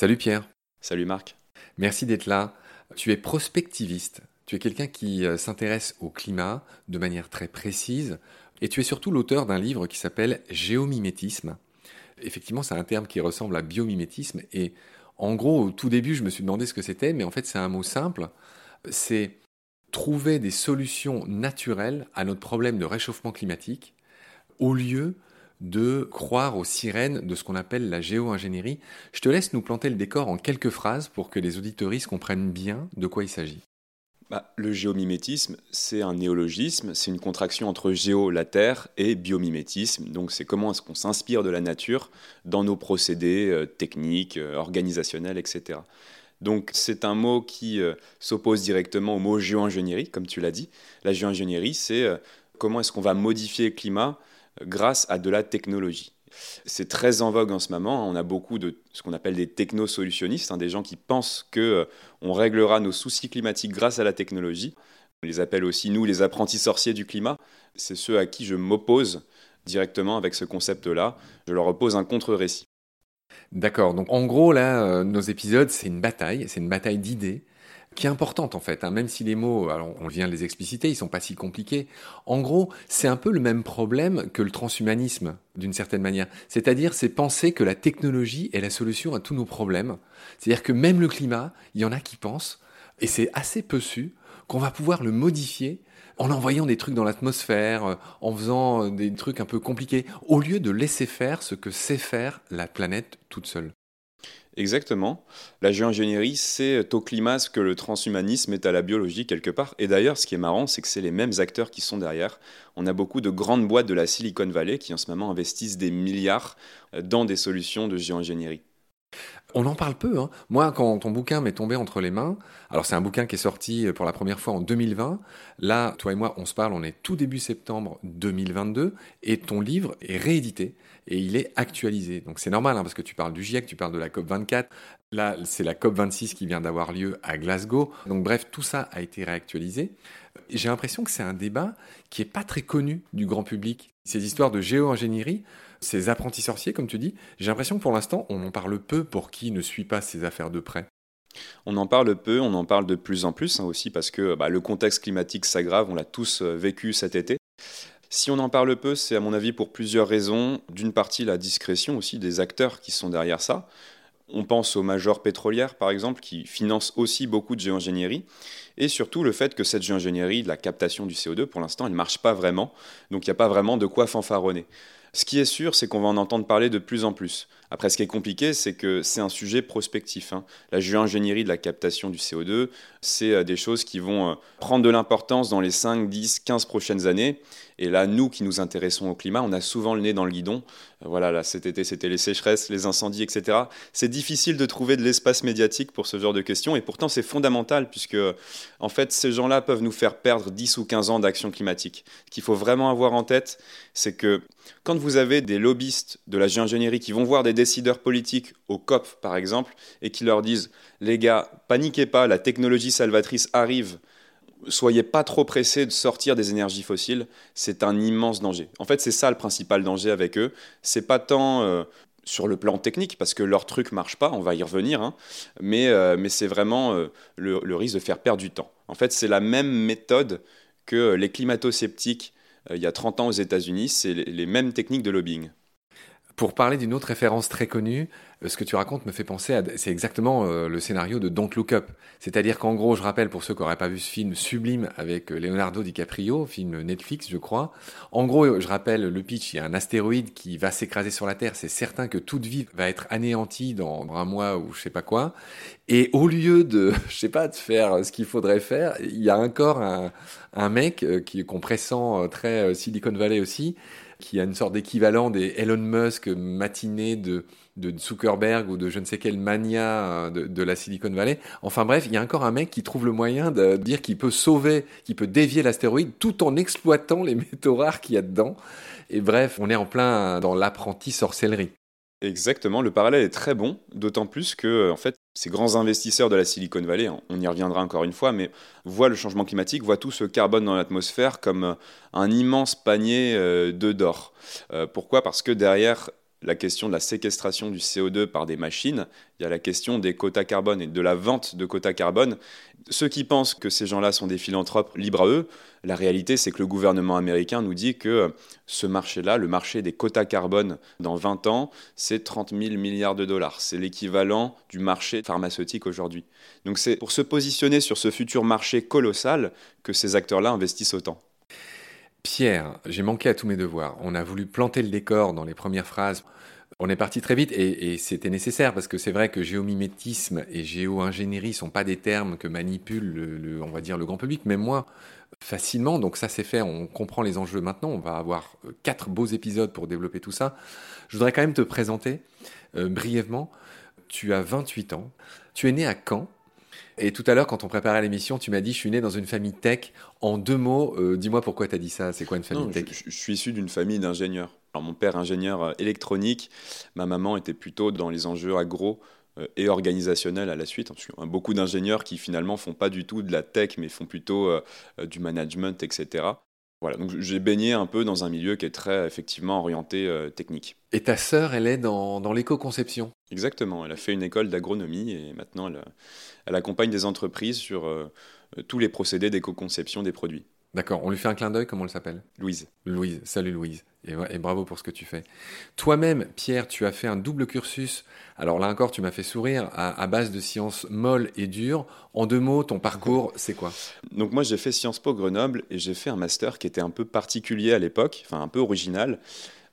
Salut Pierre. Salut Marc. Merci d'être là. Tu es prospectiviste. Tu es quelqu'un qui euh, s'intéresse au climat de manière très précise. Et tu es surtout l'auteur d'un livre qui s'appelle Géomimétisme. Effectivement, c'est un terme qui ressemble à biomimétisme. Et en gros, au tout début, je me suis demandé ce que c'était, mais en fait, c'est un mot simple. C'est trouver des solutions naturelles à notre problème de réchauffement climatique au lieu de croire aux sirènes de ce qu'on appelle la géo-ingénierie. Je te laisse nous planter le décor en quelques phrases pour que les auditoristes comprennent bien de quoi il s'agit. Bah, le géomimétisme, c'est un néologisme, c'est une contraction entre géo, la terre, et biomimétisme. Donc c'est comment est-ce qu'on s'inspire de la nature dans nos procédés euh, techniques, euh, organisationnels, etc. Donc c'est un mot qui euh, s'oppose directement au mot géo-ingénierie, comme tu l'as dit. La géo-ingénierie, c'est comment est-ce qu'on va modifier le climat grâce à de la technologie. C'est très en vogue en ce moment. On a beaucoup de ce qu'on appelle des technosolutionnistes, hein, des gens qui pensent que euh, on réglera nos soucis climatiques grâce à la technologie. On les appelle aussi, nous, les apprentis sorciers du climat. C'est ceux à qui je m'oppose directement avec ce concept-là. Je leur oppose un contre-récit. D'accord. Donc, en gros, là, euh, nos épisodes, c'est une bataille. C'est une bataille d'idées qui est importante en fait, hein, même si les mots, alors on vient de les expliciter, ils sont pas si compliqués. En gros, c'est un peu le même problème que le transhumanisme d'une certaine manière. C'est-à-dire, c'est penser que la technologie est la solution à tous nos problèmes. C'est-à-dire que même le climat, il y en a qui pensent, et c'est assez peu su, qu'on va pouvoir le modifier en envoyant des trucs dans l'atmosphère, euh, en faisant euh, des trucs un peu compliqués, au lieu de laisser faire ce que sait faire la planète toute seule. Exactement. La géoingénierie, c'est au climat ce que le transhumanisme est à la biologie quelque part. Et d'ailleurs, ce qui est marrant, c'est que c'est les mêmes acteurs qui sont derrière. On a beaucoup de grandes boîtes de la Silicon Valley qui en ce moment investissent des milliards euh, dans des solutions de géoingénierie. On en parle peu. Hein. Moi, quand ton bouquin m'est tombé entre les mains, alors c'est un bouquin qui est sorti euh, pour la première fois en 2020. Là, toi et moi, on se parle, on est tout début septembre 2022, et ton livre est réédité et il est actualisé. Donc c'est normal, hein, parce que tu parles du GIEC, tu parles de la COP 24. Là, c'est la COP 26 qui vient d'avoir lieu à Glasgow. Donc bref, tout ça a été réactualisé. J'ai l'impression que c'est un débat qui est pas très connu du grand public. Ces histoires de géo-ingénierie, ces apprentis sorciers, comme tu dis, j'ai l'impression que pour l'instant, on en parle peu pour qui ne suit pas ces affaires de près. On en parle peu, on en parle de plus en plus hein, aussi parce que bah, le contexte climatique s'aggrave, on l'a tous euh, vécu cet été. Si on en parle peu, c'est à mon avis pour plusieurs raisons. D'une partie, la discrétion aussi des acteurs qui sont derrière ça. On pense aux majors pétrolières, par exemple, qui financent aussi beaucoup de géoingénierie. Et surtout le fait que cette géoingénierie, la captation du CO2, pour l'instant, elle ne marche pas vraiment. Donc il n'y a pas vraiment de quoi fanfaronner. Ce qui est sûr, c'est qu'on va en entendre parler de plus en plus. Après, ce qui est compliqué, c'est que c'est un sujet prospectif. Hein. La géo-ingénierie de la captation du CO2, c'est euh, des choses qui vont euh, prendre de l'importance dans les 5, 10, 15 prochaines années. Et là, nous qui nous intéressons au climat, on a souvent le nez dans le guidon. Euh, voilà, là, cet été, c'était les sécheresses, les incendies, etc. C'est difficile de trouver de l'espace médiatique pour ce genre de questions. Et pourtant, c'est fondamental, puisque, en fait, ces gens-là peuvent nous faire perdre 10 ou 15 ans d'action climatique. Ce qu'il faut vraiment avoir en tête, c'est que quand vous avez des lobbyistes de la géo-ingénierie qui vont voir des décideurs politiques au COP, par exemple, et qui leur disent Les gars, paniquez pas, la technologie salvatrice arrive, soyez pas trop pressés de sortir des énergies fossiles, c'est un immense danger. En fait, c'est ça le principal danger avec eux. C'est pas tant. Euh, sur le plan technique, parce que leur truc marche pas, on va y revenir, hein, mais, euh, mais c'est vraiment euh, le, le risque de faire perdre du temps. En fait, c'est la même méthode que les climato-sceptiques il y a 30 ans aux États-Unis, c'est les mêmes techniques de lobbying. Pour parler d'une autre référence très connue, euh, ce que tu racontes me fait penser à, c'est exactement euh, le scénario de Don't Look Up. C'est-à-dire qu'en gros, je rappelle pour ceux qui n'auraient pas vu ce film sublime avec euh, Leonardo DiCaprio, film Netflix, je crois. En gros, je rappelle le pitch, il y a un astéroïde qui va s'écraser sur la Terre. C'est certain que toute vie va être anéantie dans un mois ou je sais pas quoi. Et au lieu de, je sais pas, de faire ce qu'il faudrait faire, il y a encore un, un mec qui, qu'on pressent très Silicon Valley aussi, qui a une sorte d'équivalent des Elon Musk matinés de, de Zuckerberg ou de je ne sais quelle mania euh, de, la Silicon Valley. Enfin bref, il y a encore un mec qui trouve le moyen de dire qu'il peut sauver, qu'il peut dévier l'astéroïde tout en exploitant les métaux rares qu'il y a dedans. Et bref, on est en plein dans l'apprenti sorcellerie. Exactement, le parallèle est très bon, d'autant plus que en fait, ces grands investisseurs de la Silicon Valley, on y reviendra encore une fois, mais voient le changement climatique, voient tout ce carbone dans l'atmosphère comme un immense panier de d'or. Pourquoi? Parce que derrière la question de la séquestration du CO2 par des machines, il y a la question des quotas carbone et de la vente de quotas carbone. Ceux qui pensent que ces gens-là sont des philanthropes libres à eux, la réalité c'est que le gouvernement américain nous dit que ce marché-là, le marché des quotas carbone dans 20 ans, c'est 30 000 milliards de dollars. C'est l'équivalent du marché pharmaceutique aujourd'hui. Donc c'est pour se positionner sur ce futur marché colossal que ces acteurs-là investissent autant. Pierre, j'ai manqué à tous mes devoirs. On a voulu planter le décor dans les premières phrases. On est parti très vite et, c'était nécessaire parce que c'est vrai que géomimétisme et géo-ingénierie sont pas des termes que manipule le, on va dire le grand public, mais moi facilement. Donc ça c'est fait, on comprend les enjeux maintenant. On va avoir euh, quatre beaux épisodes pour développer tout ça. Je voudrais quand même te présenter euh, brièvement. Tu as 28 ans. Tu es né à Caen et tout à l'heure, quand on préparait l'émission, tu m'as dit, je suis né dans une famille tech. En deux mots, euh, dis-moi pourquoi tu as dit ça. C'est quoi une famille tech je, suis issu d'une famille d'ingénieurs. Alors mon père ingénieur euh, électronique, ma maman était plutôt dans les enjeux agro euh, et organisationnels à la suite. Beaucoup d'ingénieurs qui finalement font pas du tout de la tech, mais font plutôt du management, etc. Voilà, donc j'ai baigné un peu dans un milieu qui est très effectivement orienté euh, technique. Et ta sœur, elle est dans, dans l'éco-conception Exactement, elle a fait une école d'agronomie et maintenant elle, elle, accompagne des entreprises sur euh, tous les procédés d'éco-conception des produits. D'accord, on lui fait un clin d'œil, comment elle s'appelle? Louise. Louise, salut Louise, et, bravo pour ce que tu fais. Toi-même, Pierre, tu as fait un double cursus, alors là encore tu m'as fait sourire, à, base de sciences molles et dures. En deux mots, ton parcours, c'est quoi? Donc moi j'ai fait Sciences Po Grenoble et j'ai fait un master qui était un peu particulier à l'époque, enfin un peu original.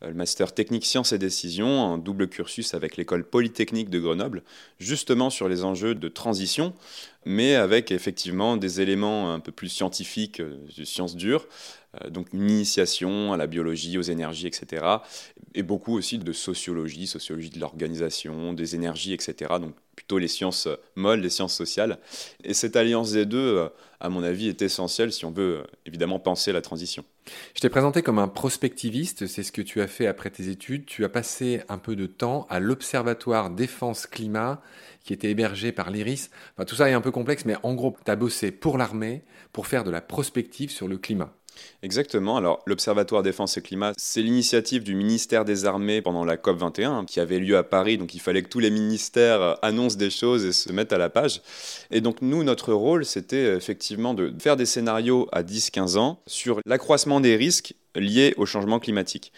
Euh, le master technique sciences et décision, un double cursus avec l'école polytechnique de Grenoble, justement sur les enjeux de transition, mais avec effectivement des éléments un peu plus scientifiques, euh, de sciences dures, euh, donc une initiation à la biologie, aux énergies, etc. Et beaucoup aussi de sociologie, sociologie de l'organisation, des énergies, etc. plutôt les sciences molles, les sciences sociales. Et cette alliance des deux, à mon avis, est essentielle si on veut évidemment penser la transition. Je t'ai présenté comme un prospectiviste, c'est ce que tu as fait après tes études. Tu as passé un peu de temps à l'Observatoire Défense Climat, qui était hébergé par l'IRIS. Enfin, tout ça est un peu complexe, mais en gros, tu as bossé pour l'armée pour faire de la prospective sur le climat. Exactement. Alors, l'Observatoire Défense et Climat, c'est l'initiative du ministère des Armées pendant la COP 21 qui avait lieu à Paris. Donc, il fallait que tous les ministères annoncent des choses et se mettent à la page. Et donc, nous, notre rôle, c'était effectivement de faire des scénarios à 10-15 ans sur l'accroissement des risques liés au changement climatique.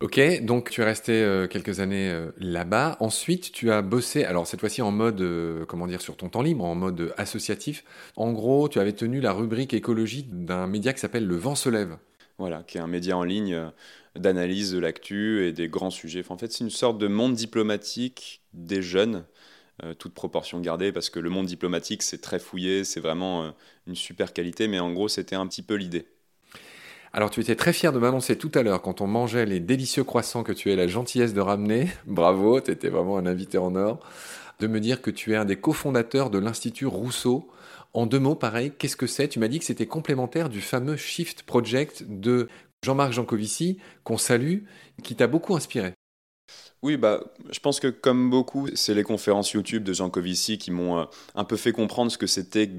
Ok, donc tu es resté euh, quelques années euh, là-bas. Ensuite, tu as bossé, alors cette fois-ci en mode, euh, comment dire, sur ton temps libre, en mode associatif. En gros, tu avais tenu la rubrique écologie d'un média qui s'appelle Le Vent se lève. Voilà, qui est un média en ligne d'analyse de l'actu et des grands sujets. en fait, c'est une sorte de monde diplomatique des jeunes, toute proportion gardée, parce que le monde diplomatique, c'est très fouillé, c'est vraiment une super qualité, mais en gros, c'était un petit peu l'idée. Alors tu étais très fier de m'annoncer tout à l'heure quand on mangeait les délicieux croissants que tu as la gentillesse de ramener. Bravo, tu étais vraiment un invité en or. De me dire que tu es un des cofondateurs de l'Institut Rousseau. En deux mots, pareil, qu'est-ce que c'est? Tu m'as dit que c'était complémentaire du fameux Shift Project de Jean-Marc Jancovici, qu'on salue, qui t'a beaucoup inspiré. Oui, bah, je pense que comme beaucoup, c'est les conférences YouTube de Jean Covici qui m'ont euh, un peu fait comprendre ce que c'était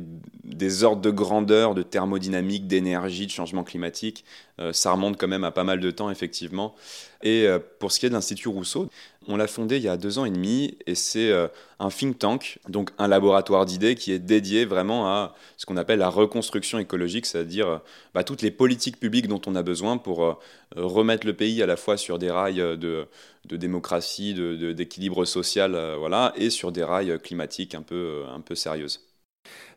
des ordres de grandeur, de thermodynamique, d'énergie, de changement climatique. Euh, ça remonte quand même à pas mal de temps, effectivement. Et euh, pour ce qui est de l'Institut Rousseau, on l'a fondé il y a deux ans et demi et c'est euh, un think tank, donc un laboratoire d'idées qui est dédié vraiment à ce qu'on appelle la reconstruction écologique, c'est-à-dire euh, bah, toutes les politiques publiques dont on a besoin pour euh, remettre le pays à la fois sur des rails de, démocratie, d'équilibre social, voilà, et sur des rails climatiques un peu, un peu sérieuses.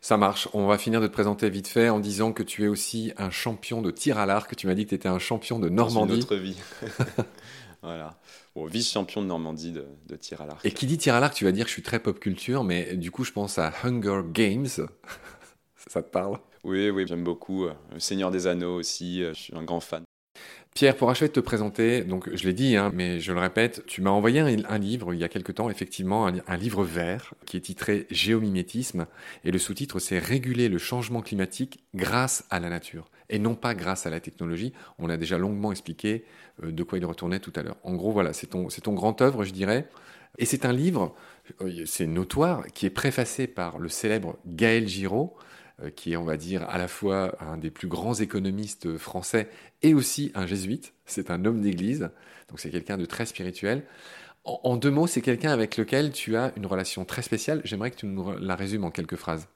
Ça marche. On va finir de te présenter vite fait en disant que tu es aussi un champion de tir à l'arc. Tu m'as dit que tu étais un champion de Normandie. Dans une autre vie. voilà vice-champion de Normandie de, tir à l'arc. Et qui dit tir à l'arc, tu vas dire que je suis très pop culture, mais du coup, je pense à Hunger Games. Ça te parle? Oui, oui, j'aime beaucoup. Le Seigneur des Anneaux aussi, euh, je suis un grand fan. Pierre, pour achever de te présenter, donc je l'ai dit, hein, mais je le répète, tu m'as envoyé un, livre il y a quelque temps, effectivement, un, livre vert qui est titré Géomimétisme, et le sous-titre c'est Réguler le changement climatique grâce à la nature, et non pas grâce à la technologie. On a déjà longuement expliqué euh, de quoi il retournait tout à l'heure. En gros, voilà, c'est ton, ton grand œuvre, je dirais, et c'est un livre, euh, c'est notoire, qui est préfacé par le célèbre Gaël Giraud, qui est, on va dire, à la fois un des plus grands économistes français et aussi un jésuite. C'est un homme d'église, donc c'est quelqu'un de très spirituel. En, deux mots, c'est quelqu'un avec lequel tu as une relation très spéciale. J'aimerais que tu nous la résumes en quelques phrases.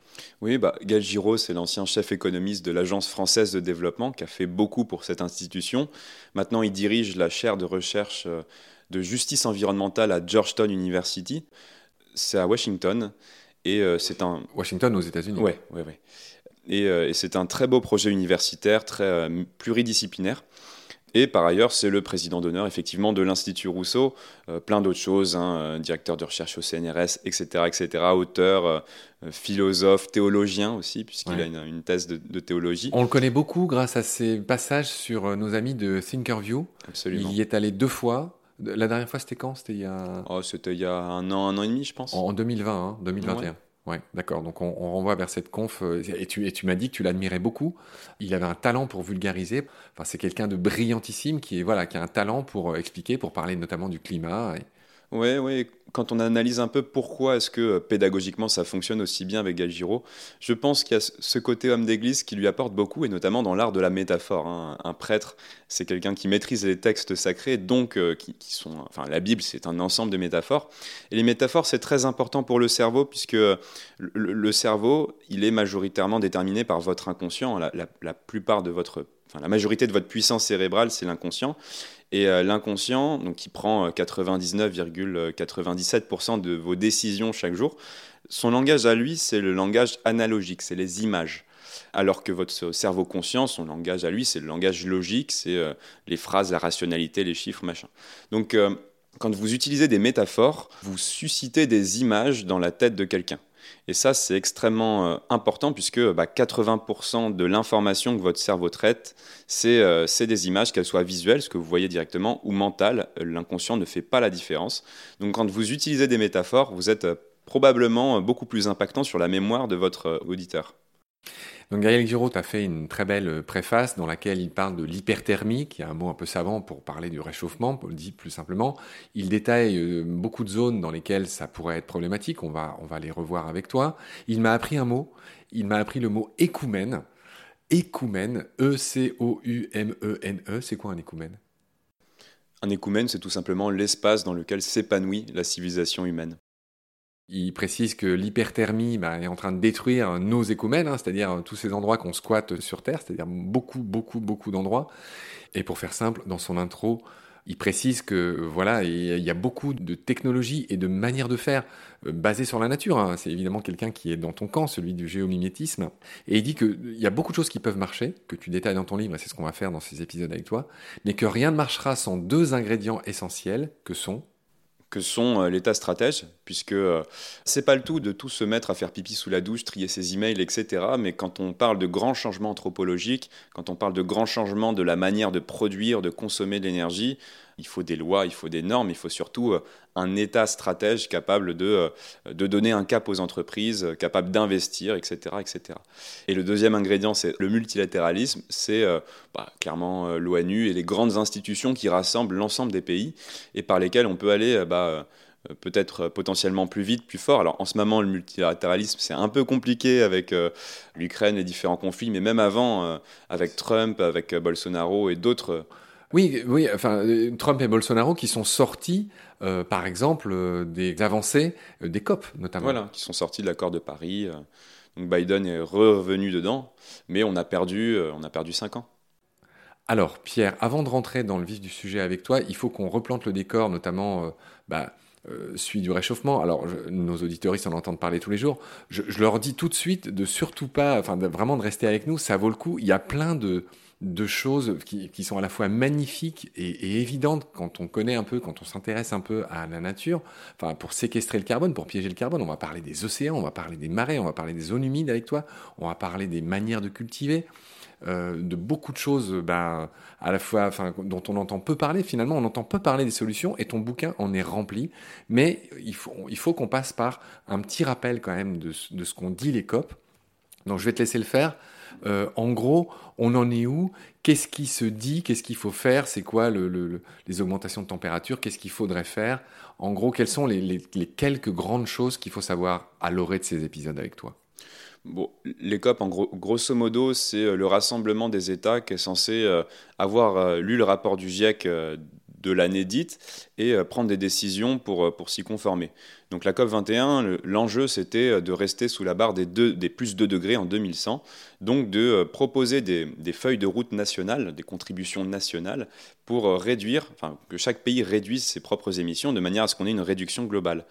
Oui, bah, Gaël Giraud, c'est l'ancien chef économiste de l'Agence française de développement qui a fait beaucoup pour cette institution. Maintenant, il dirige la chaire de recherche euh, de justice environnementale à Georgetown University. C'est à Washington. Et euh, c'est un. Washington aux États-Unis. Ouais, ouais, ouais. Et, euh, et c'est un très beau projet universitaire, très euh, pluridisciplinaire. Et par ailleurs, c'est le président d'honneur, effectivement, de l'Institut Rousseau, plein d'autres choses, hein, directeur de recherche au CNRS, etc., etc., auteur, philosophe, théologien aussi, puisqu'il a une, thèse de, de, théologie. On le connaît beaucoup grâce à ses passages sur nos amis de Thinkerview. Absolument. Il y est allé deux fois. La dernière fois, c'était quand? C'était il y a. Oh, c'était il y a un an, un an et demi, je pense. En, 2020, hein, 2021. Ouais. d'accord. Donc on, renvoie vers cette conf. Euh, et tu, et tu m'as dit que tu l'admirais beaucoup. Il avait un talent pour vulgariser. Enfin, c'est quelqu'un de brillantissime qui est voilà, qui a un talent pour euh, expliquer, pour parler notamment du climat. Oui, oui. Quand on analyse un peu pourquoi est-ce que euh, pédagogiquement ça fonctionne aussi bien avec Galgiro, je pense qu'il y a ce côté homme d'église qui lui apporte beaucoup, et notamment dans l'art de la métaphore. Hein. Un prêtre, c'est quelqu'un qui maîtrise les textes sacrés, donc euh, qui, sont, enfin, la Bible, c'est un ensemble de métaphores. Et les métaphores, c'est très important pour le cerveau, puisque le, cerveau, il est majoritairement déterminé par votre inconscient. La, plupart de votre, enfin, la majorité de votre puissance cérébrale, c'est l'inconscient. Et euh, l'inconscient, donc qui prend 99,97% euh, de vos décisions chaque jour, son langage à lui, c'est le langage analogique, c'est les images. Alors que votre cerveau conscient, son langage à lui, c'est le langage logique, c'est euh, les phrases, la rationalité, les chiffres, machin. Donc, quand vous utilisez des métaphores, vous suscitez des images dans la tête de quelqu'un. Et ça, c'est extrêmement euh, important puisque 80% bah, de l'information que votre cerveau traite, euh, c'est des images, qu'elles soient visuelles, ce que vous voyez directement, ou mentales. L'inconscient ne fait pas la différence. Donc quand vous utilisez des métaphores, vous êtes euh, probablement beaucoup plus impactant sur la mémoire de votre auditeur. Donc Gaël Giraud a fait une très belle euh, préface dans laquelle il parle de l'hyperthermie, qui est un mot un peu savant pour parler du réchauffement, pour le dire plus simplement. Il détaille euh, beaucoup de zones dans lesquelles ça pourrait être problématique, on va, on va les revoir avec toi. Il m'a appris un mot, il m'a appris le mot écoumène. Écoumène, E-C-O-U-M-E-N-E, -E. c'est quoi un écoumène Un écoumène, c'est tout simplement l'espace dans lequel s'épanouit la civilisation humaine. Il précise que l'hyperthermie bah, est en train de détruire nos écoumènes, hein, c'est-à-dire tous ces endroits qu'on squatte sur Terre, c'est-à-dire beaucoup, beaucoup, beaucoup d'endroits. Et pour faire simple, dans son intro, il précise que voilà, il y a beaucoup de technologies et de manières de faire euh, basées sur la nature. Hein. C'est évidemment quelqu'un qui est dans ton camp, celui du géomimétisme. Et il dit qu'il y a beaucoup de choses qui peuvent marcher, que tu détailles dans ton livre, et c'est ce qu'on va faire dans ces épisodes avec toi, mais que rien ne marchera sans deux ingrédients essentiels, que sont que sont euh, l'état stratège, puisque euh, c'est pas le tout de tout se mettre à faire pipi sous la douche, trier ses emails, etc. Mais quand on parle de grands changements anthropologiques, quand on parle de grands changements de la manière de produire, de consommer de l'énergie, il faut des lois, il faut des normes, il faut surtout euh, un État stratège capable de, euh, de donner un cap aux entreprises, euh, capable d'investir, etc., etc. Et le deuxième ingrédient, c'est le multilatéralisme, c'est bah, clairement l'ONU et les grandes institutions qui rassemblent l'ensemble des pays et par lesquelles on peut aller bah, peut-être potentiellement plus vite, plus fort. Alors en ce moment, le multilatéralisme, c'est un peu compliqué avec l'Ukraine, les différents conflits, mais même avant, avec Trump, avec Bolsonaro et d'autres oui, oui, enfin, euh, Trump et Bolsonaro qui sont sortis, euh, par exemple, euh, des avancées des COP, notamment. Voilà, qui sont sortis de l'accord de Paris. donc Biden est revenu dedans, mais on a perdu, on a perdu cinq ans. Alors, Pierre, avant de rentrer dans le vif du sujet avec toi, il faut qu'on replante le décor, notamment bah, celui du réchauffement. Alors, nos auditeurs, ils en entendent parler tous les jours. Je, je, leur dis tout de suite de surtout pas, enfin, vraiment de rester avec nous. Ça vaut le coup. Il y a plein de de choses qui, sont à la fois magnifiques et, évidentes quand on connaît un peu, quand on s'intéresse un peu à la nature. Enfin, pour séquestrer le carbone, pour piéger le carbone, on va parler des océans, on va parler des marais, on va parler des zones humides avec toi, on va parler des manières de cultiver. euh, de beaucoup de choses bah, à la fois, enfin, dont on entend peu parler. Finalement, on entend peu parler des solutions et ton bouquin en est rempli. Mais il faut, il faut qu'on passe par un petit rappel quand même de, de ce qu'ont dit les COP. Donc je vais te laisser le faire. Euh, en gros, on en est où? Qu'est-ce qui se dit? Qu'est-ce qu'il faut faire? C'est quoi le, les augmentations de température? Qu'est-ce qu'il faudrait faire? En gros, quelles sont les, les quelques grandes choses qu'il faut savoir à l'orée de ces épisodes avec toi? Bon, les COP, en gros, grosso modo, c'est euh, le rassemblement des États qui est censé euh, avoir lu le rapport du GIEC de l'année dite et euh, prendre des décisions pour, euh, pour s'y conformer. Donc la COP 21, l'enjeu c'était euh, de rester sous la barre des, deux, des plus 2 degrés en 2100, donc de proposer des, des, feuilles de route nationales, des contributions nationales pour réduire, enfin que chaque pays réduise ses propres émissions de manière à ce qu'on ait une réduction globale.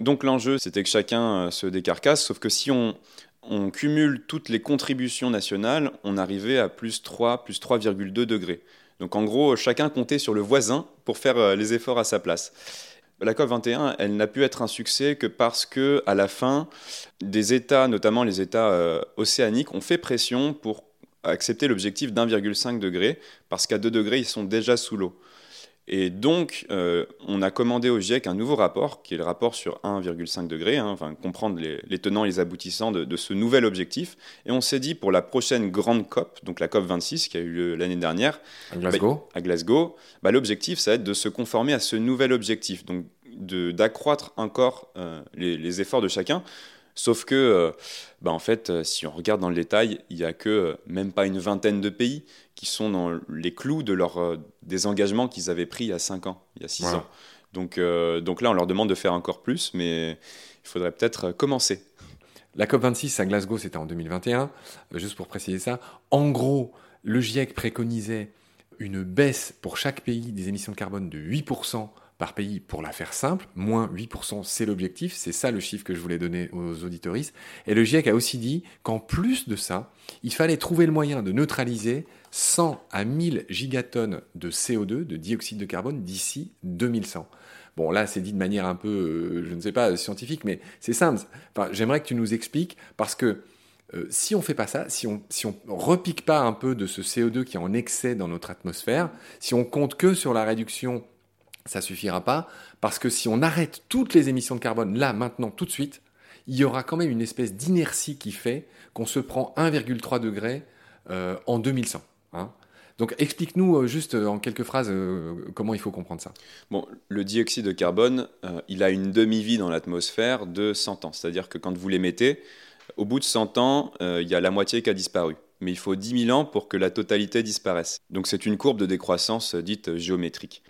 Donc l'enjeu c'était que chacun se décarcasse, sauf que si on, on cumule toutes les contributions nationales, on arrivait à plus 3, plus 3,2 degrés. Donc en gros, chacun comptait sur le voisin pour faire euh, les efforts à sa place. La COP 21, elle n'a pu être un succès que parce que, à la fin, des États, notamment les États euh, océaniques, ont fait pression pour accepter l'objectif d'1,5 degré, parce qu'à 2 degrés, ils sont déjà sous l'eau. Et donc, euh, on a commandé au GIEC un nouveau rapport, qui est le rapport sur 1,5 degré, hein, enfin, comprendre les, tenants et les aboutissants de, ce nouvel objectif. Et on s'est dit, pour la prochaine grande COP, donc la COP 26, qui a eu lieu l'année dernière, à Glasgow, bah, à Glasgow bah, l'objectif, ça va être de se conformer à ce nouvel objectif, donc d'accroître encore euh, les, efforts de chacun. Sauf que, euh, bah, en fait, si on regarde dans le détail, il n'y a que même pas une vingtaine de pays qui sont dans les clous de leur, euh, des engagements qu'ils avaient pris il y a 5 ans, il y a 6 ans. Donc, euh, donc là, on leur demande de faire encore plus, mais il faudrait peut-être euh, commencer. La COP26 à Glasgow, c'était en 2021. Juste pour préciser ça, en gros, le GIEC préconisait une baisse pour chaque pays des émissions de carbone de 8% par pays pour la faire simple. Moins 8%, c'est l'objectif. C'est ça le chiffre que je voulais donner aux auditoristes. Et le GIEC a aussi dit qu'en plus de ça, il fallait trouver le moyen de neutraliser 100 à 1000 gigatonnes de CO2, de dioxyde de carbone, d'ici 2100. Bon, là, c'est dit de manière un peu, euh, je ne sais pas, scientifique, mais c'est simple. Enfin, J'aimerais que tu nous expliques, parce que euh, si on fait pas ça, si on si on repique pas un peu de ce CO2 qui est en excès dans notre atmosphère, si on compte que sur la réduction ça suffira pas, parce que si on arrête toutes les émissions de carbone là, maintenant, tout de suite, il y aura quand même une espèce d'inertie qui fait qu'on se prend 1,3 degré euh, en 2100. Hein. Donc explique-nous euh, juste euh, en quelques phrases comment il faut comprendre ça. Le dioxyde de carbone, il a une demi-vie dans l'atmosphère de 100 ans. C'est-à-dire que quand vous l'émettez, au bout de 100 ans, il y a la moitié qui a disparu. Mais il faut 10 000 ans pour que la totalité disparaisse. Donc c'est une courbe de décroissance dite géométrique.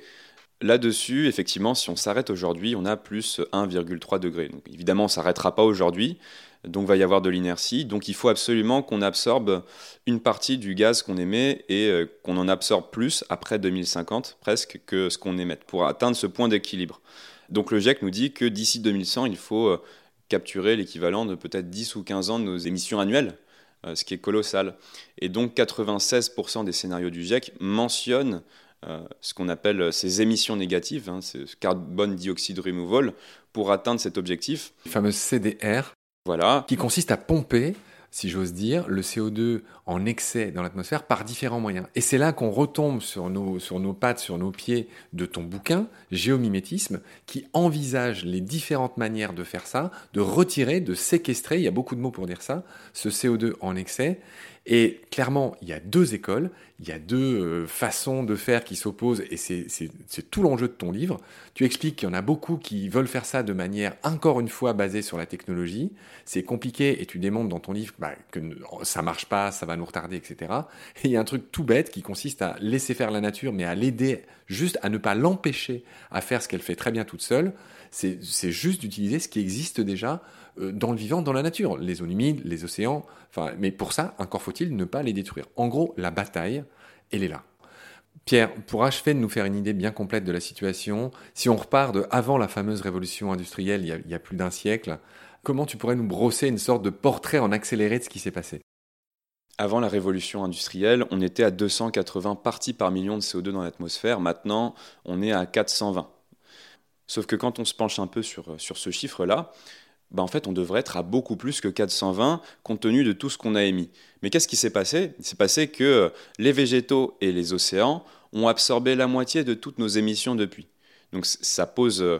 Là-dessus, effectivement, si on s'arrête aujourd'hui, on a plus 1,3 degré. Évidemment, on ne s'arrêtera pas aujourd'hui, donc il va y avoir de l'inertie. Donc il faut absolument qu'on absorbe une partie du gaz qu'on émet et euh, qu'on en absorbe plus après 2050 presque que ce qu'on émet pour atteindre ce point d'équilibre. Donc le GIEC nous dit que d'ici 2100, il faut euh, capturer l'équivalent de peut-être 10 ou 15 ans de nos émissions annuelles, euh, ce qui est colossal. Et donc 96% des scénarios du GIEC mentionnent euh, ce qu'on appelle euh, ces émissions négatives, hein, ce carbone dioxide removal, pour atteindre cet objectif. Le fameux CDR, voilà. qui consiste à pomper si j'ose dire, le CO2 en excès dans l'atmosphère par différents moyens. Et c'est là qu'on retombe sur nos, sur nos pattes, sur nos pieds de ton bouquin, Géomimétisme, qui envisage les différentes manières de faire ça, de retirer, de séquestrer, il y a beaucoup de mots pour dire ça, ce CO2 en excès, et clairement, il y a deux écoles, il y a deux euh, façons de faire qui s'opposent, et c'est tout l'enjeu de ton livre. Tu expliques qu'il y en a beaucoup qui veulent faire ça de manière, encore une fois, basée sur la technologie. C'est compliqué, et tu démontres dans ton livre bah, que ça marche pas, ça va nous retarder, etc. Et il y a un truc tout bête qui consiste à laisser faire la nature, mais à l'aider juste à ne pas l'empêcher à faire ce qu'elle fait très bien toute seule. C'est juste d'utiliser ce qui existe déjà dans le vivant, dans la nature, les zones humides, les océans. Enfin, mais pour ça, encore faut-il ne pas les détruire. En gros, la bataille, elle est là. Pierre, pour achever de nous faire une idée bien complète de la situation, si on repart de avant la fameuse révolution industrielle, il y a, il y a plus d'un siècle, comment tu pourrais nous brosser une sorte de portrait en accéléré de ce qui s'est passé? Avant la révolution industrielle, on était à 280 parties par million de CO2 dans l'atmosphère. Maintenant, on est à 420. Sauf que quand on se penche un peu sur, sur ce chiffre-là, bah, en fait, on devrait être à beaucoup plus que 420 compte tenu de tout ce qu'on a émis. Mais qu'est-ce qui s'est passé? Il s'est passé que les végétaux et les océans ont absorbé la moitié de toutes nos émissions depuis. Donc ça pose euh,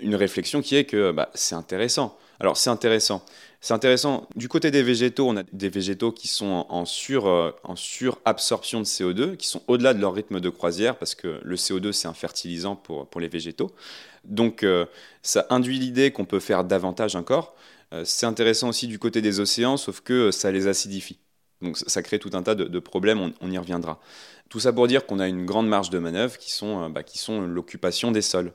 une réflexion qui est que bah, c'est intéressant. Alors c'est intéressant. C'est intéressant. Du côté des végétaux, on a des végétaux qui sont en, sur, euh, surabsorption de CO2, qui sont au-delà de leur rythme de croisière, parce que le CO2, c'est un fertilisant pour, les végétaux. Donc euh, ça induit l'idée qu'on peut faire davantage encore. c'est intéressant aussi du côté des océans, sauf que ça les acidifie. Donc ça crée tout un tas de, problèmes, on, y reviendra. Tout ça pour dire qu'on a une grande marge de manœuvre qui sont, euh, bah, l'occupation des sols.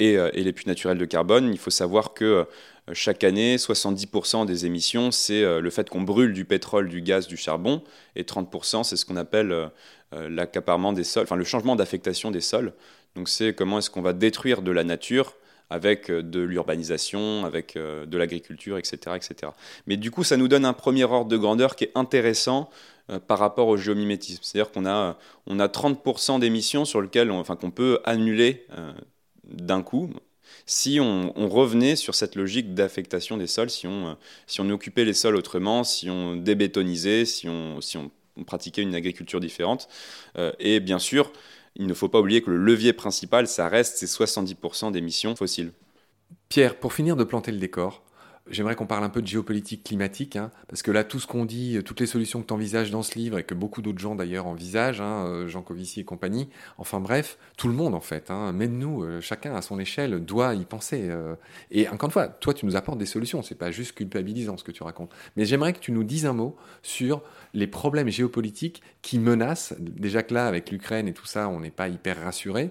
Euh, et, les puits naturels de carbone, il faut savoir que euh, chaque année, 70% des émissions, c'est le fait qu'on brûle du pétrole, du gaz, du charbon, et 30%, c'est ce qu'on appelle l'accaparement des sols, enfin le changement d'affectation des sols. Donc c'est comment est-ce qu'on va détruire de la nature avec euh, de l'urbanisation, avec euh, de l'agriculture, etc., etc. Mais du coup, ça nous donne un premier ordre de grandeur qui est intéressant euh, par rapport au géomimétisme. C'est-à-dire qu'on a, on a 30% d'émissions sur lesquelles on, enfin, qu'on peut annuler d'un coup si on, revenait sur cette logique d'affectation des sols, si on, si on occupait les sols autrement, si on débétonisait, si on, si on pratiquait une agriculture différente. et bien sûr, il ne faut pas oublier que le levier principal, ça reste ces 70% d'émissions fossiles. Pierre, pour finir de planter le décor, J'aimerais qu'on parle un peu de géopolitique climatique, hein, parce que là, tout ce qu'on dit, toutes les solutions que tu envisages dans ce livre, et que beaucoup d'autres gens d'ailleurs envisagent, hein, euh, Jean Covici et compagnie, enfin bref, tout le monde en fait, hein, même nous, euh, chacun à son échelle, doit y penser. Euh. et encore une fois, toi, tu nous apportes des solutions, c'est pas juste culpabilisant ce que tu racontes. Mais j'aimerais que tu nous dises un mot sur les problèmes géopolitiques qui menacent, déjà que là, avec l'Ukraine et tout ça, on n'est pas hyper rassuré.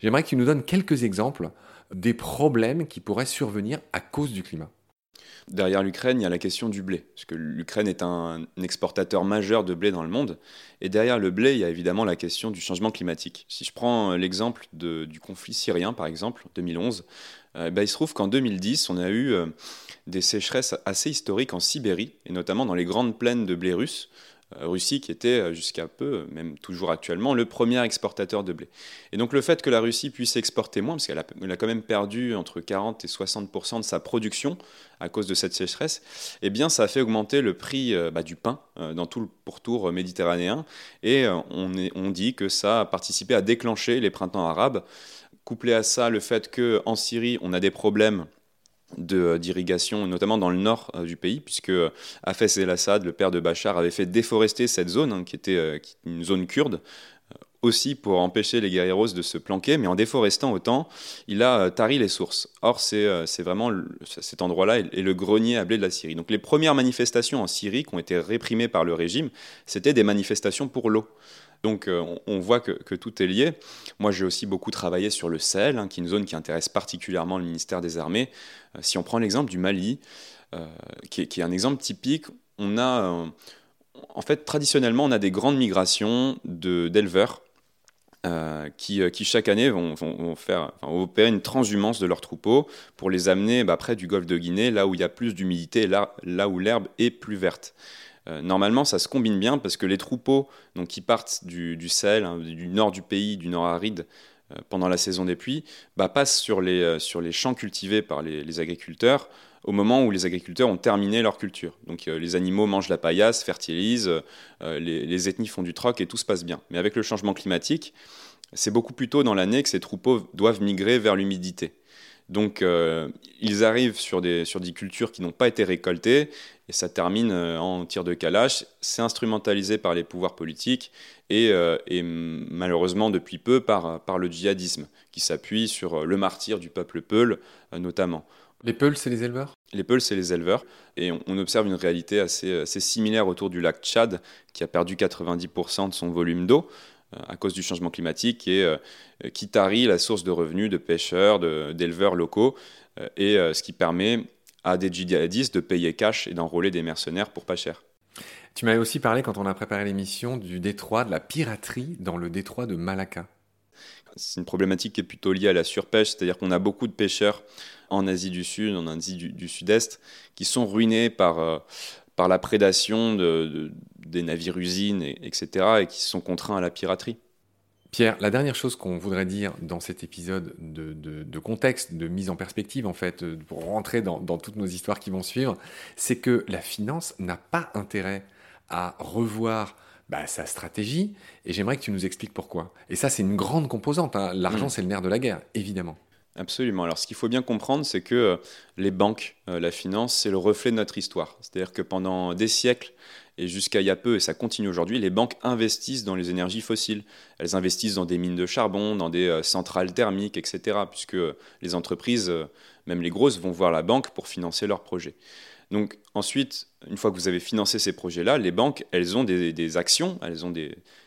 J'aimerais que tu nous donnes quelques exemples des problèmes qui pourraient survenir à cause du climat. Derrière l'Ukraine, il y a la question du blé, parce que l'Ukraine est un, exportateur majeur de blé dans le monde. Et derrière le blé, il y a évidemment la question du changement climatique. Si je prends euh, l'exemple du conflit syrien, par exemple, en 2011, euh, ben, il se trouve qu'en 2010, on a eu euh, des sécheresses assez historiques en Sibérie, et notamment dans les grandes plaines de blé russe. Euh, Russie qui était euh, jusqu'à peu, même toujours actuellement, le premier exportateur de blé. Et donc le fait que la Russie puisse exporter moins, parce qu'elle a, quand même perdu entre 40 et 60% de sa production à cause de cette sécheresse, eh bien ça a fait augmenter le prix euh, bah, du pain dans tout le pourtour méditerranéen. Et on, on dit que ça a participé à déclencher les printemps arabes. Couplé à ça, le fait qu'en Syrie, on a des problèmes d'irrigation, notamment dans le nord euh, du pays, puisque euh, Hafez el-Assad, le père de Bachar, avait fait déforester cette zone, hein, qui était une zone kurde, aussi pour empêcher les guerrieros de se planquer, mais en déforestant autant, il a tari les sources. Or, c'est vraiment cet endroit-là est le grenier à blé de la Syrie. Donc les premières manifestations en Syrie qui ont été réprimées par le régime, c'était des manifestations pour l'eau. Donc euh, on, voit que, tout est lié. Moi j'ai aussi beaucoup travaillé sur le Sahel, hein, qui est une zone qui intéresse particulièrement le ministère des Armées. Euh, si on prend l'exemple du Mali, euh, qui, est, un exemple typique, on a, en fait traditionnellement on a des grandes migrations d'éleveurs. qui, chaque année vont, faire, opérer une transhumance de leurs troupeaux pour les amener bah, près du golfe de Guinée, là où il y a plus d'humidité, là, là où l'herbe est plus verte. Euh, normalement, ça se combine bien parce que les troupeaux donc, qui partent du, Sahel, hein, du nord du pays, du nord aride, euh, pendant la saison des pluies, bah, passent sur les, euh, sur les champs cultivés par les, agriculteurs au moment où les agriculteurs ont terminé leur culture. Donc les animaux mangent la paillasse, fertilisent, les, ethnies font du troc et tout se passe bien. Mais avec le changement climatique, c'est beaucoup plus tôt dans l'année que ces troupeaux doivent migrer vers l'humidité. Donc ils arrivent sur des, sur des cultures qui n'ont pas été récoltées et ça termine euh, en tir de calache. C'est instrumentalisé par les pouvoirs politiques et, euh, malheureusement depuis peu par, par le djihadisme qui s'appuie sur le martyr du peuple Peul notamment. Les Peuls, c'est les éleveurs? Les Peuls, c'est les éleveurs. Et on, observe une réalité assez, assez, similaire autour du lac Tchad, qui a perdu 90% de son volume d'eau à cause du changement climatique et euh, qui tarit la source de revenus de pêcheurs, d'éleveurs locaux, euh, et euh, ce qui permet à des djihadistes de payer cash et d'enrôler des mercenaires pour pas cher. Tu m'avais aussi parlé quand on a préparé l'émission du détroit, de la piraterie dans le détroit de Malacca. C'est une problématique qui est plutôt liée à la surpêche, c'est-à-dire qu'on a beaucoup de pêcheurs en Asie du Sud, en Asie du, Sud-Est, qui sont ruinés par, par la prédation de, des navires-usines, etc., et qui sont contraints à la piraterie. Pierre, la dernière chose qu'on voudrait dire dans cet épisode de, contexte, de mise en perspective, en fait, pour rentrer dans, toutes nos histoires qui vont suivre, c'est que la finance n'a pas intérêt à revoir bah, sa stratégie, et j'aimerais que tu nous expliques pourquoi. Et ça, c'est une grande composante. Hein. L'argent, mm. c'est le nerf de la guerre, évidemment. Absolument. Alors, ce qu'il faut bien comprendre, c'est que euh, les banques, euh, la finance, c'est le reflet de notre histoire. C'est-à-dire que pendant des siècles, et jusqu'à il y a peu, et ça continue aujourd'hui, les banques investissent dans les énergies fossiles. Elles investissent dans des mines de charbon, dans des euh, centrales thermiques, etc. Puisque les entreprises, même les grosses, vont voir la banque pour financer leurs projets. Donc ensuite, une fois que vous avez financé ces projets-là, les banques, elles ont des, actions, elles ont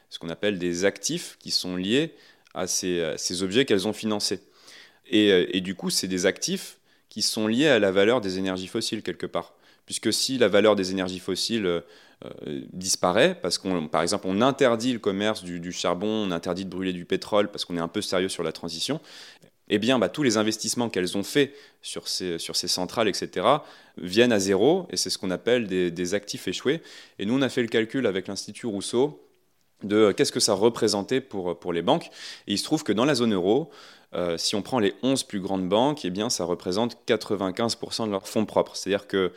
ce qu'on appelle des actifs qui sont liés à ces, ces objets qu'elles ont financés. Et, du coup, c'est des actifs qui sont liés à la valeur des énergies fossiles quelque part. Puisque si la valeur des énergies fossiles euh, disparaît, parce qu'on, par exemple, on interdit le commerce du, charbon, on interdit de brûler du pétrole parce qu'on est un peu sérieux sur la transition, eh bien, bah, tous les investissements qu'elles ont faits sur ces, sur ces centrales, etc., viennent à zéro, et c'est ce qu'on appelle des, actifs échoués. Et nous, on a fait le calcul avec l'Institut Rousseau de euh, qu'est-ce que ça représentait pour, pour les banques. Et il se trouve que dans la zone euro, euh, si on prend les 11 plus grandes banques, eh bien, ça représente 95% de leurs fonds propres. C'est-à-dire que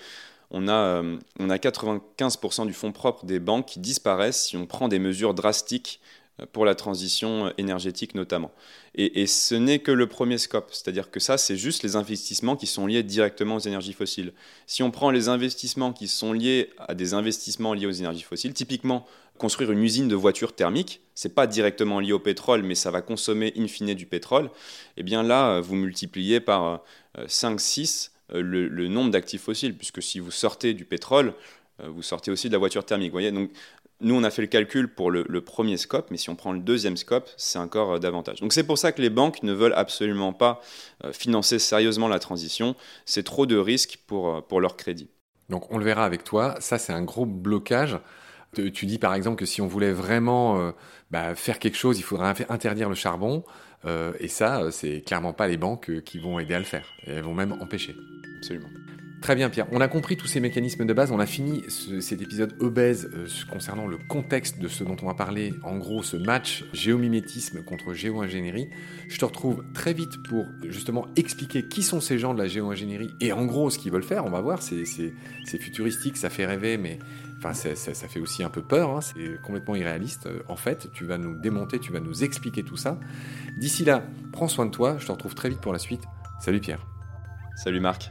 on a, euh, on a 95% du fonds propre des banques qui disparaissent si on prend des mesures drastiques euh, pour la transition énergétique notamment. Et, ce n'est que le premier scope, c'est-à-dire que ça, c'est juste les investissements qui sont liés directement aux énergies fossiles. Si on prend les investissements qui sont liés à des investissements liés aux énergies fossiles, typiquement construire une usine de voitures thermiques, c'est pas directement lié au pétrole, mais ça va consommer in fine du pétrole, et eh bien là, vous multipliez par 5, euh, 6 euh, le, nombre d'actifs fossiles, puisque si vous sortez du pétrole, euh, vous sortez aussi de la voiture thermique. Donc, nous, on a fait le calcul pour le, premier scope, mais si on prend le deuxième scope, c'est encore davantage. Donc c'est pour ça que les banques ne veulent absolument pas financer sérieusement la transition. C'est trop de risques pour, pour leur crédit. Donc on le verra avec toi, ça c'est un gros blocage. Tu dis par exemple que si on voulait vraiment euh, bah, faire quelque chose, il faudrait interdire le charbon. Euh, et ça, euh, c'est clairement pas les banques qui vont aider à le faire. elles vont même empêcher. Absolument. Très bien Pierre, on a compris tous ces mécanismes de base, on a fini cet épisode obèse concernant le contexte de ce dont on va parler, en gros ce match géomimétisme contre géo-ingénierie. Je te retrouve très vite pour justement expliquer qui sont ces gens de la géo-ingénierie et en gros ce qu'ils veulent faire, on va voir, c'est futuristique, ça fait rêver, mais Enfin, ça, fait aussi un peu peur, hein, c'est complètement irréaliste. Euh, en fait, tu vas nous démonter, tu vas nous expliquer tout ça. D'ici là, prends soin de toi, je te retrouve très vite pour la suite. Salut Pierre. Salut Marc.